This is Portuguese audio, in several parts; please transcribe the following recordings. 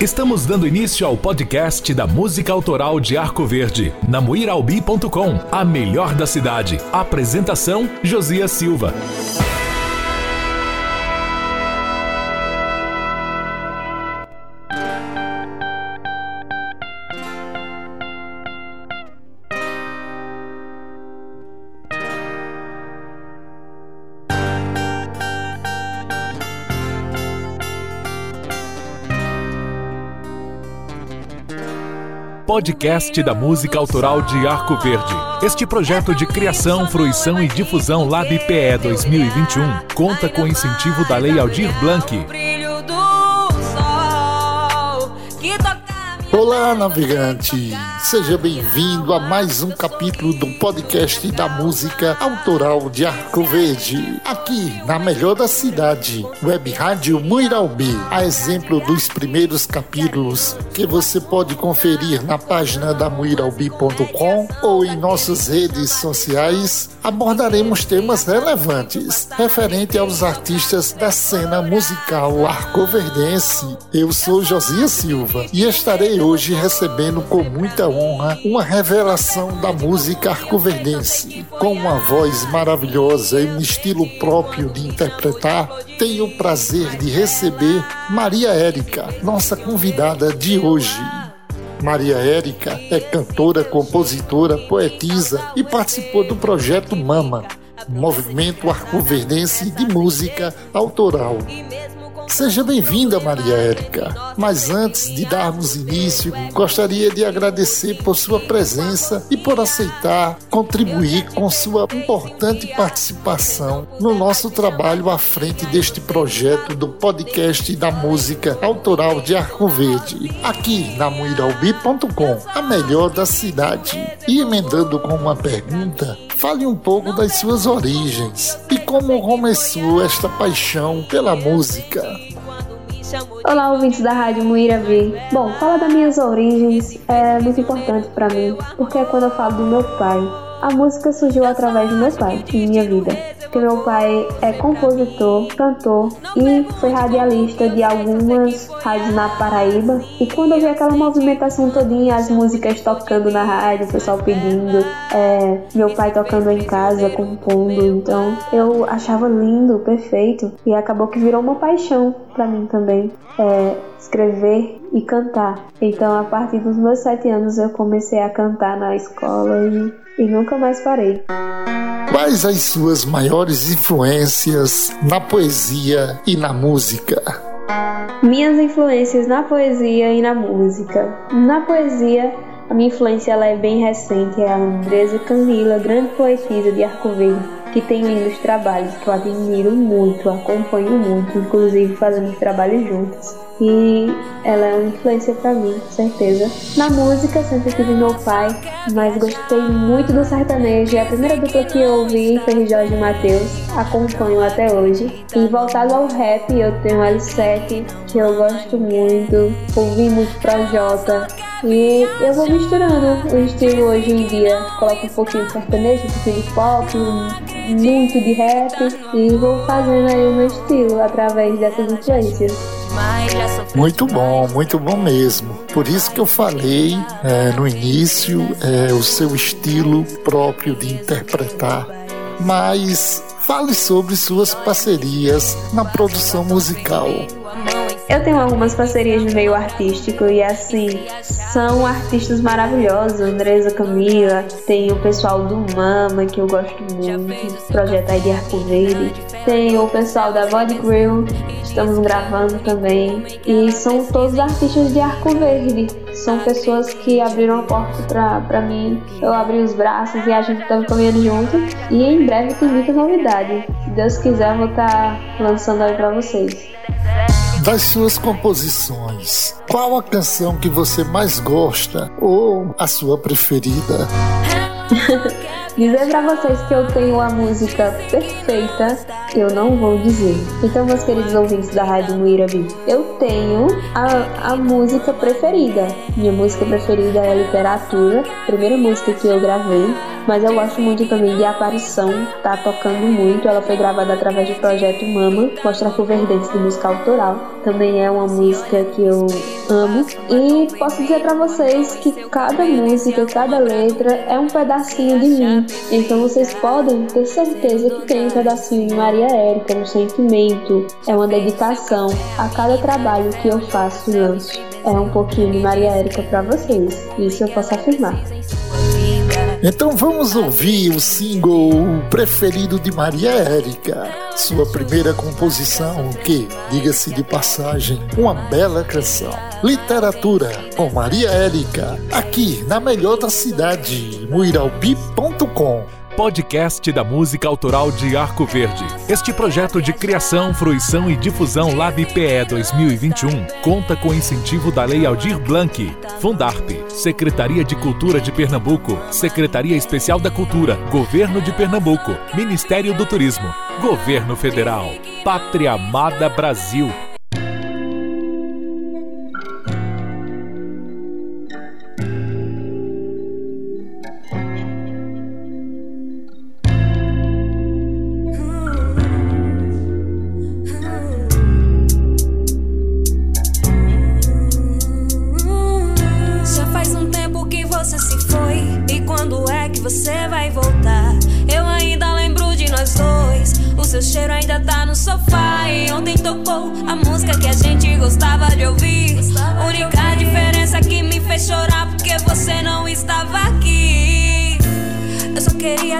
Estamos dando início ao podcast da música autoral de Arco Verde, na muiralbi.com, a melhor da cidade. Apresentação: Josias Silva. Podcast da música autoral de Arco Verde. Este projeto de criação, fruição e difusão Lab PE 2021 conta com incentivo da Lei Aldir Blanc. Olá, navegante! Seja bem-vindo a mais um capítulo do podcast da música autoral de Arco Verde, aqui na melhor da cidade, Web Rádio Muiralbi, a exemplo dos primeiros capítulos que você pode conferir na página da muiralbi.com ou em nossas redes sociais. Abordaremos temas relevantes referente aos artistas da cena musical arcoverdense. Eu sou Josias Silva e estarei hoje recebendo com muita honra uma revelação da música arcoverdense. Com uma voz maravilhosa e um estilo próprio de interpretar, tenho o prazer de receber Maria Érica, nossa convidada de hoje. Maria Érica é cantora, compositora, poetisa e participou do projeto Mama, movimento arcoverdense de música autoral. Seja bem-vinda, Maria Érica. Mas antes de darmos início, gostaria de agradecer por sua presença e por aceitar contribuir com sua importante participação no nosso trabalho à frente deste projeto do podcast da música autoral de Arco Verde, aqui na muiralbi.com, a melhor da cidade. E emendando com uma pergunta, fale um pouco das suas origens e como começou esta paixão pela música. Olá, ouvintes da Rádio Muirabi. Bom, falar das minhas origens é muito importante para mim, porque é quando eu falo do meu pai. A música surgiu através do meu pai em minha vida que meu pai é compositor, cantor e foi radialista de algumas rádios na Paraíba. E quando eu vi aquela movimentação todinha, as músicas tocando na rádio, o pessoal pedindo, é, meu pai tocando em casa, compondo, então eu achava lindo, perfeito. E acabou que virou uma paixão para mim também. É, escrever e cantar. Então, a partir dos meus sete anos, eu comecei a cantar na escola e, e nunca mais parei. Quais as suas maiores influências na poesia e na música? Minhas influências na poesia e na música. Na poesia, a minha influência ela é bem recente, é a Andresa Camila, grande poetisa de Arco Verde, que tem lindos trabalhos que eu admiro muito, acompanho muito, inclusive fazemos trabalhos juntos e ela é uma influência para mim, com certeza. Na música, sempre tive meu pai, mas gostei muito do sertanejo. É a primeira dupla que eu ouvi foi Jorge Matheus, acompanho até hoje. E voltado ao rap, eu tenho L7, que eu gosto muito, ouvi muito Projota. E eu vou misturando o estilo hoje em dia. Coloco um pouquinho de sertanejo, um pouquinho de pop, muito de rap e vou fazendo aí o meu estilo através dessas influências. Muito bom, muito bom mesmo. Por isso que eu falei é, no início é, o seu estilo próprio de interpretar. Mas fale sobre suas parcerias na produção musical. Eu tenho algumas parcerias no meio artístico e assim, são artistas maravilhosos, Andresa Camila, tem o pessoal do Mama, que eu gosto muito, projeto aí de Arco Verde, tem o pessoal da Body Grill, estamos gravando também, e são todos artistas de Arco Verde, são pessoas que abriram a porta pra, pra mim, eu abri os braços e a gente tá caminhando junto, e em breve tem muita novidade, se Deus quiser eu vou estar tá lançando aí pra vocês das suas composições, qual a canção que você mais gosta ou a sua preferida? Dizer para vocês que eu tenho a música perfeita eu não vou dizer. Então, meus queridos ouvintes da Rádio Muirabi, eu tenho a, a música preferida. Minha música preferida é Literatura, primeira música que eu gravei. Mas eu gosto muito também de Aparição, tá tocando muito. Ela foi gravada através do projeto Mama, mostra cover dance de música autoral. Também é uma música que eu amo. E posso dizer para vocês que cada música, cada letra é um pedacinho de mim. Então vocês podem ter certeza que tem um pedacinho de Maria Érica, um sentimento, é uma dedicação a cada trabalho que eu faço e lanço. É um pouquinho de Maria Érica para vocês. Isso eu posso afirmar. Então vamos ouvir o single preferido de Maria Érica, sua primeira composição, que, diga-se de passagem, uma bela canção. Literatura com Maria Érica, aqui na melhor da cidade, muiralbi.com podcast da música autoral de Arco Verde. Este projeto de criação, fruição e difusão LabPE 2021 conta com incentivo da Lei Aldir Blanc, Fundarp, Secretaria de Cultura de Pernambuco, Secretaria Especial da Cultura, Governo de Pernambuco, Ministério do Turismo, Governo Federal, Pátria Amada Brasil.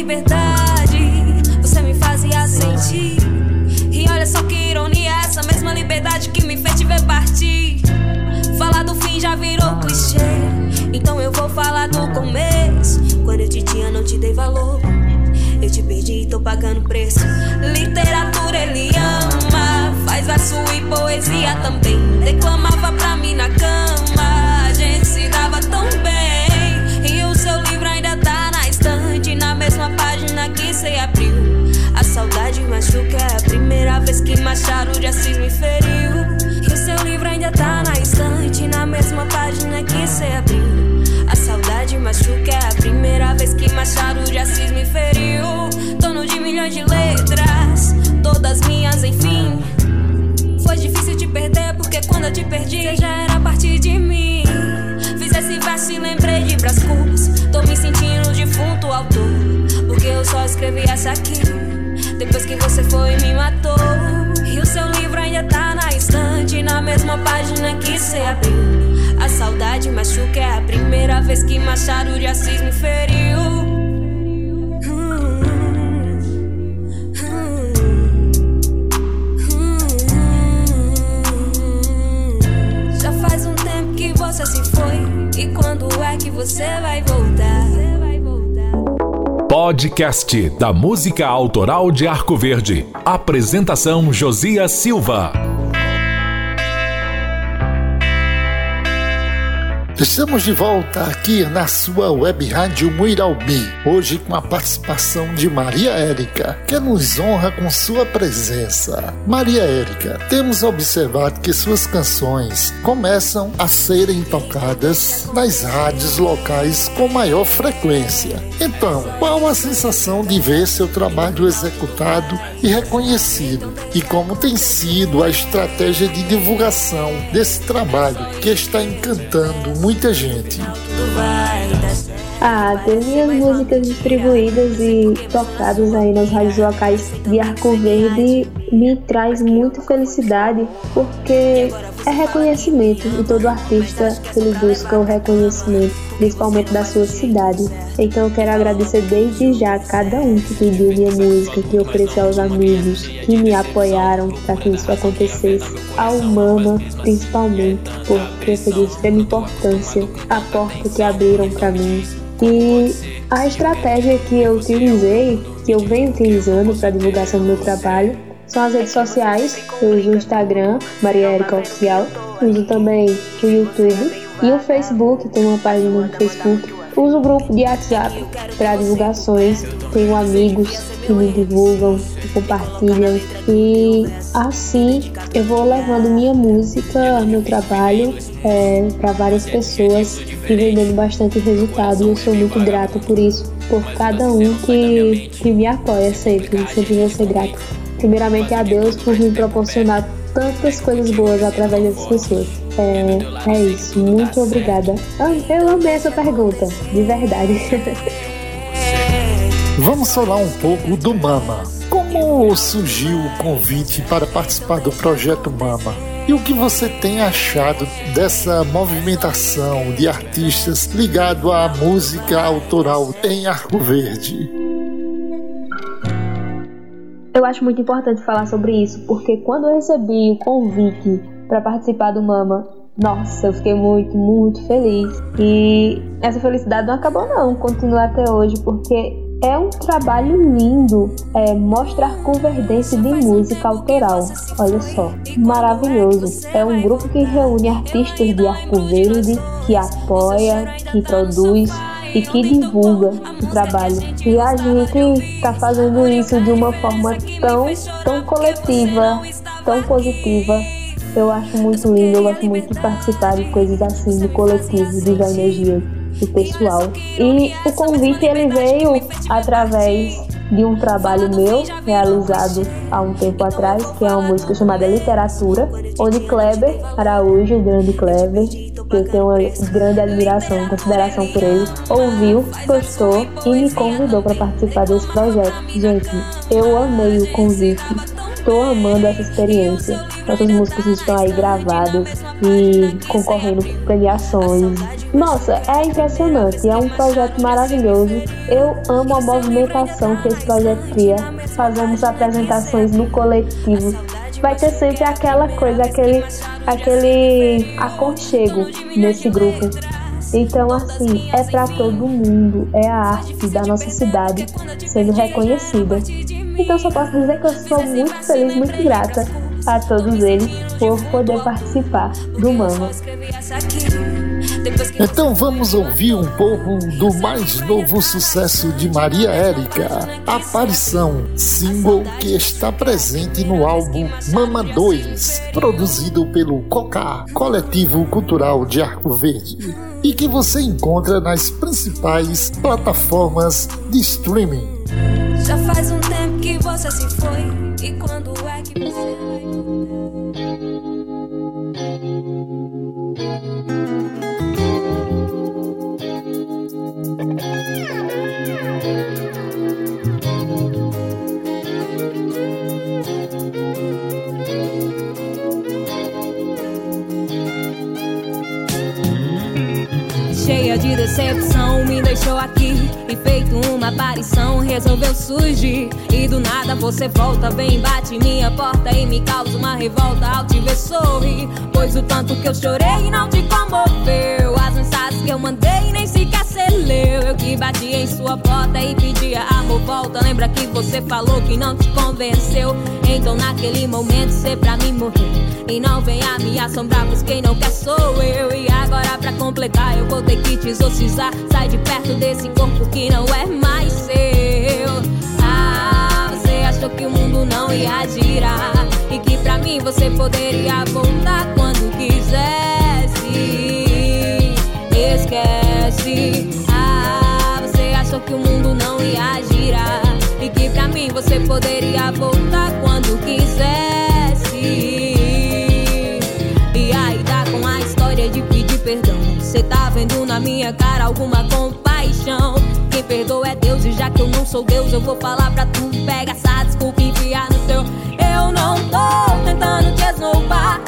liberdade você me fazia sentir. E olha só que ironia, essa mesma liberdade que me fez te ver partir. Falar do fim já virou clichê, então eu vou falar do começo. Quando eu te tinha, não te dei valor. Eu te perdi e tô pagando preço. Literatura ele ama, faz verso e poesia também. Declamava pra mim na cama, a gente se dava tão bem. você abriu. A saudade machuca, é a primeira vez que Machado de Assis me feriu. E o seu livro ainda tá na estante, na mesma página que você abriu. A saudade machuca, é a primeira vez que Machado de Assis me feriu. Dono de milhões de letras, todas minhas, enfim. Foi difícil te perder, porque quando eu te perdi, você já era parte de mim. Fiz esse verso e lembrei de Brás tô me sentindo defunto autor eu só escrevi essa aqui. Depois que você foi me matou. E o seu livro ainda tá na estante, na mesma página que você abriu. A saudade machuca, é a primeira vez que Machado de Assis me feriu. você se foi? E quando é que você vai voltar? Podcast da música autoral de Arco Verde. Apresentação Josias Silva. Estamos de volta aqui na sua web rádio Muiralbi, hoje com a participação de Maria Érica, que nos honra com sua presença. Maria Érica, temos observado que suas canções começam a serem tocadas nas rádios locais com maior frequência. Então, qual a sensação de ver seu trabalho executado e reconhecido? E como tem sido a estratégia de divulgação desse trabalho que está encantando muito muita gente. Ah, ter minhas músicas distribuídas e tocadas aí nas rádios locais de Arco Verde me traz muita felicidade porque é reconhecimento e todo artista ele busca o reconhecimento, principalmente da sua cidade. Então eu quero agradecer desde já a cada um que pediu minha música, que ofereceu aos amigos, que me apoiaram para que isso acontecesse, ao Mama principalmente, porque foi de extrema importância a porta que abriram para mim. E a estratégia que eu utilizei, que eu venho utilizando para divulgação do meu trabalho, são as redes sociais. Eu uso o Instagram, Maria Erika Oficial. Uso também o YouTube e o Facebook, tem uma página no Facebook. uso o grupo de WhatsApp para divulgações, tenho amigos que me divulgam, que compartilham e assim eu vou levando minha música, meu trabalho é, para várias pessoas e vendendo bastante resultado. E eu sou muito grata por isso, por cada um que, que me apoia sempre, sempre vou ser grata. Primeiramente a Deus por me proporcionar tantas coisas boas através dessas pessoas. É, é isso, muito obrigada. Eu amei essa pergunta, de verdade. Vamos falar um pouco do Mama. Como surgiu o convite para participar do projeto Mama? E o que você tem achado dessa movimentação de artistas ligado à música autoral em Arco Verde? Eu acho muito importante falar sobre isso, porque quando eu recebi o convite para participar do Mama, nossa, eu fiquei muito, muito feliz. E essa felicidade não acabou não, continua até hoje, porque é um trabalho lindo é, mostra Arcoverdense de música autoral. Olha só, maravilhoso. É um grupo que reúne artistas de Arco Verde, que apoia, que produz e que divulga o trabalho. E a gente está fazendo isso de uma forma tão, tão coletiva, tão positiva. Eu acho muito lindo, eu gosto muito de participar de coisas assim, de coletivo, de energia do pessoal. E o convite ele veio através de um trabalho meu realizado há um tempo atrás, que é uma música chamada Literatura, onde Kleber Araújo, grande Kleber, que eu tenho uma grande admiração e consideração por ele, ouviu, gostou e me convidou para participar desse projeto. Gente, eu amei o convite, estou amando essa experiência. Nossas músicas estão aí gravadas e concorrendo por premiações. Nossa, é impressionante, é um projeto maravilhoso. Eu amo a movimentação que esse projeto cria. Fazemos apresentações no coletivo vai ter sempre aquela coisa, aquele, aquele aconchego nesse grupo. Então, assim, é para todo mundo, é a arte da nossa cidade sendo reconhecida. Então, só posso dizer que eu sou muito feliz, muito grata a todos eles por poder participar do Mama. Então vamos ouvir um pouco do mais novo sucesso de Maria Érica, Aparição, single que está presente no álbum Mama 2, produzido pelo COCA, Coletivo Cultural de Arco Verde, e que você encontra nas principais plataformas de streaming. Já faz um tempo que você se foi, e quando é que você cheia de decepção me deixou aqui feito uma aparição resolveu surgir. E do nada você volta vem bate minha porta e me causa uma revolta. Ao te ver sorrir pois o tanto que eu chorei não te comoveu mensagens que eu mandei nem sequer você leu eu que bati em sua porta e pedia amor volta lembra que você falou que não te convenceu então naquele momento você pra mim morreu e não venha me assombrar, pois quem não quer sou eu. E agora pra completar, eu vou ter que te exorcizar. Sai de perto desse corpo que não é mais seu. Ah, você achou que o mundo não ia girar. E que pra mim você poderia voltar quando quisesse. Esquece. Ah, você achou que o mundo não ia girar. E que pra mim você poderia voltar quando quisesse. perdão. Cê tá vendo na minha cara alguma compaixão? Quem perdoa é Deus, e já que eu não sou Deus, eu vou falar pra tu. Pega essa desculpa e enfiar no teu. Eu não tô tentando te esnobar,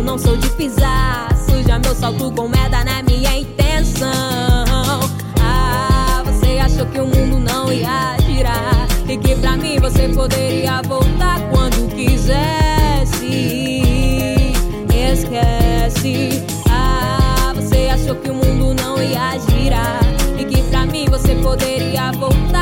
eu não sou de pisar. Suja meu salto com merda, é minha intenção. Ah, você achou que o mundo não ia girar. E que pra mim você poderia voltar quando quiser esquece. Ah, você achou que o mundo não ia girar e que pra mim você poderia voltar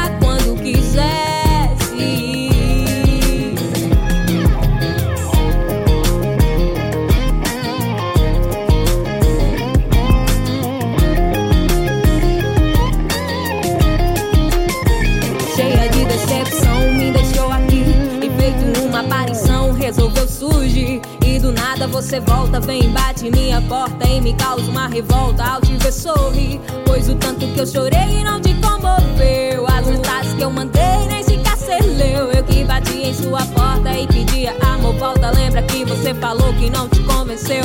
você volta, vem, bate minha porta e me causa uma revolta ao te ver sorrir. Pois o tanto que eu chorei não te comoveu. As mensagens que eu mandei nem sequer você leu. Eu que bati em sua porta e pedia amor, volta. Lembra que você falou que não te convenceu?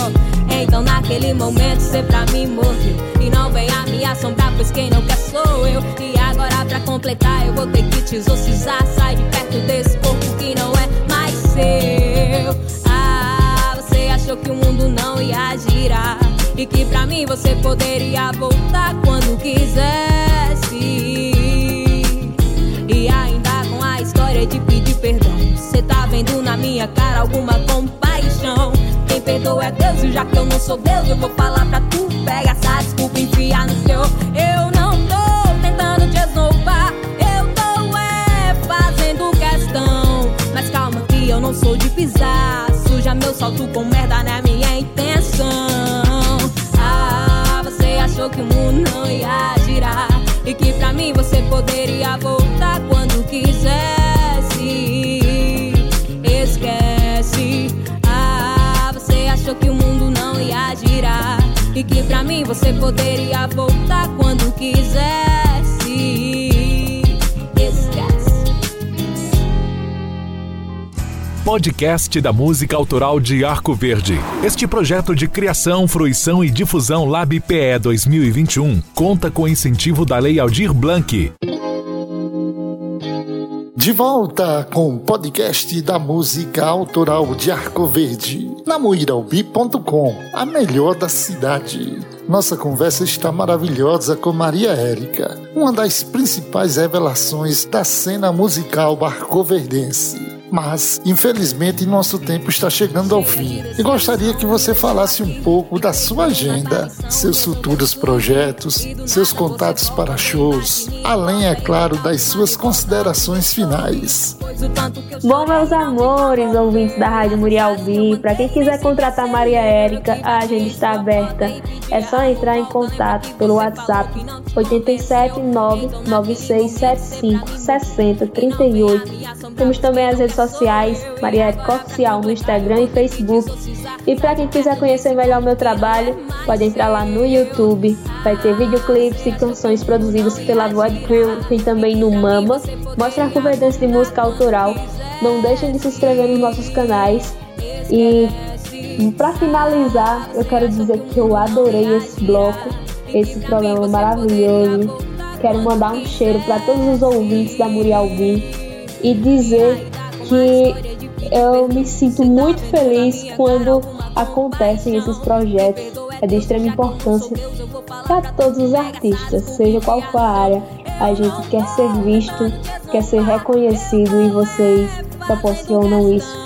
Então naquele momento você pra mim morreu. E não venha me assombrar, pois quem não quer sou eu. E agora pra completar eu vou ter que te exorcizar. Sai de perto desse corpo que não é mais seu. Achou que o mundo não ia girar. E que pra mim você poderia voltar quando quisesse. E ainda com a história de pedir perdão. Você tá vendo na minha cara alguma compaixão? Quem perdoa é Deus, e já que eu não sou Deus, eu vou falar pra tu. Pega essa desculpa e enfia no teu. Eu não tô tentando te esnovar, eu tô é fazendo questão. Mas calma que eu não sou de pisar. Suja meu salto com merda na minha intenção. Ah, você achou que o mundo não ia girar. E que pra mim você poderia voltar quando quisesse. Esquece. Ah, você achou que o mundo não ia girar. E que pra mim você poderia voltar quando quisesse. Podcast da música autoral de Arco Verde. Este projeto de criação, fruição e difusão Lab PE 2021 conta com incentivo da Lei Aldir Blanc. De volta com o podcast da música autoral de Arco Verde, na muiralbi.com, a melhor da cidade. Nossa conversa está maravilhosa com Maria Érica, uma das principais revelações da cena musical barcoverdense. Mas, infelizmente, nosso tempo está chegando ao fim. E gostaria que você falasse um pouco da sua agenda, seus futuros projetos, seus contatos para shows, além, é claro, das suas considerações finais. Bom, meus amores, ouvintes da Rádio Murialbi, para quem quiser contratar Maria Érica, a agenda está aberta. É só entrar em contato pelo WhatsApp 87996756038. Temos também as redes sociais, Maria Érica Oficial no Instagram e Facebook. E para quem quiser conhecer melhor o meu trabalho, pode entrar lá no YouTube. Vai ter videoclipes e canções produzidas pela Void Crew, tem também no Mama. Mostra a convergência de música autoral. Não deixem de se inscrever nos nossos canais. E para finalizar, eu quero dizer que eu adorei esse bloco, esse programa maravilhoso. Quero mandar um cheiro para todos os ouvintes da Murialbi e dizer que eu me sinto muito feliz quando acontecem esses projetos. É de extrema importância para todos os artistas, seja qual for a área. A gente quer ser visto, quer ser reconhecido e vocês proporcionam isso.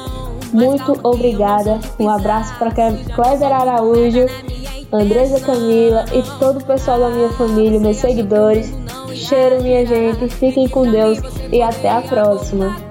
Muito obrigada. Um abraço para Clever Araújo, Andresa Camila e todo o pessoal da minha família, meus seguidores. Cheiro, minha gente. Fiquem com Deus e até a próxima.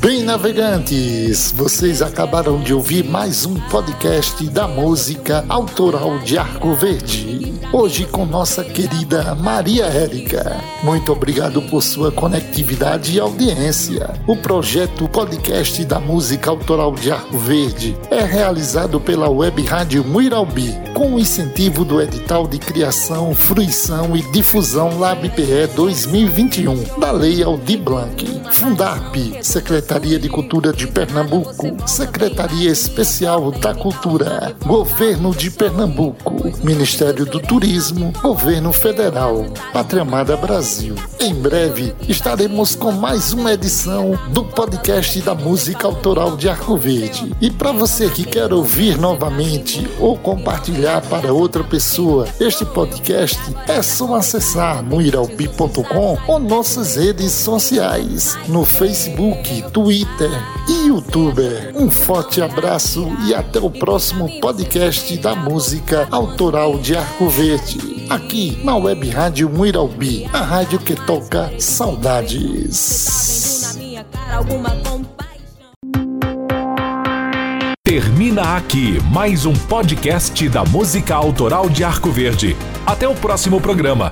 Bem, navegantes, vocês acabaram de ouvir mais um podcast da música autoral de Arco Verde. Hoje com nossa querida Maria Érica. Muito obrigado por sua conectividade e audiência. O projeto Podcast da Música Autoral de Arco Verde é realizado pela Web Rádio Muiralbi, com o incentivo do edital de criação, fruição e difusão LabPE 2021, da Lei Aldir Blanc. Fundarp, Secretaria de Cultura de Pernambuco, Secretaria Especial da Cultura, Governo de Pernambuco, Ministério do Turismo, Governo Federal, Pátria Amada Brasil. Em breve estaremos com mais uma edição do podcast da música autoral de Arco Verde. E para você que quer ouvir novamente ou compartilhar para outra pessoa este podcast, é só acessar muiralbi.com ou nossas redes sociais no Facebook, Twitter e YouTube. Um forte abraço e até o próximo podcast da música autoral de Arco Verde, aqui na Web Rádio Muiralbi, a rádio que toca saudades. Termina aqui mais um podcast da música autoral de Arco Verde. Até o próximo programa.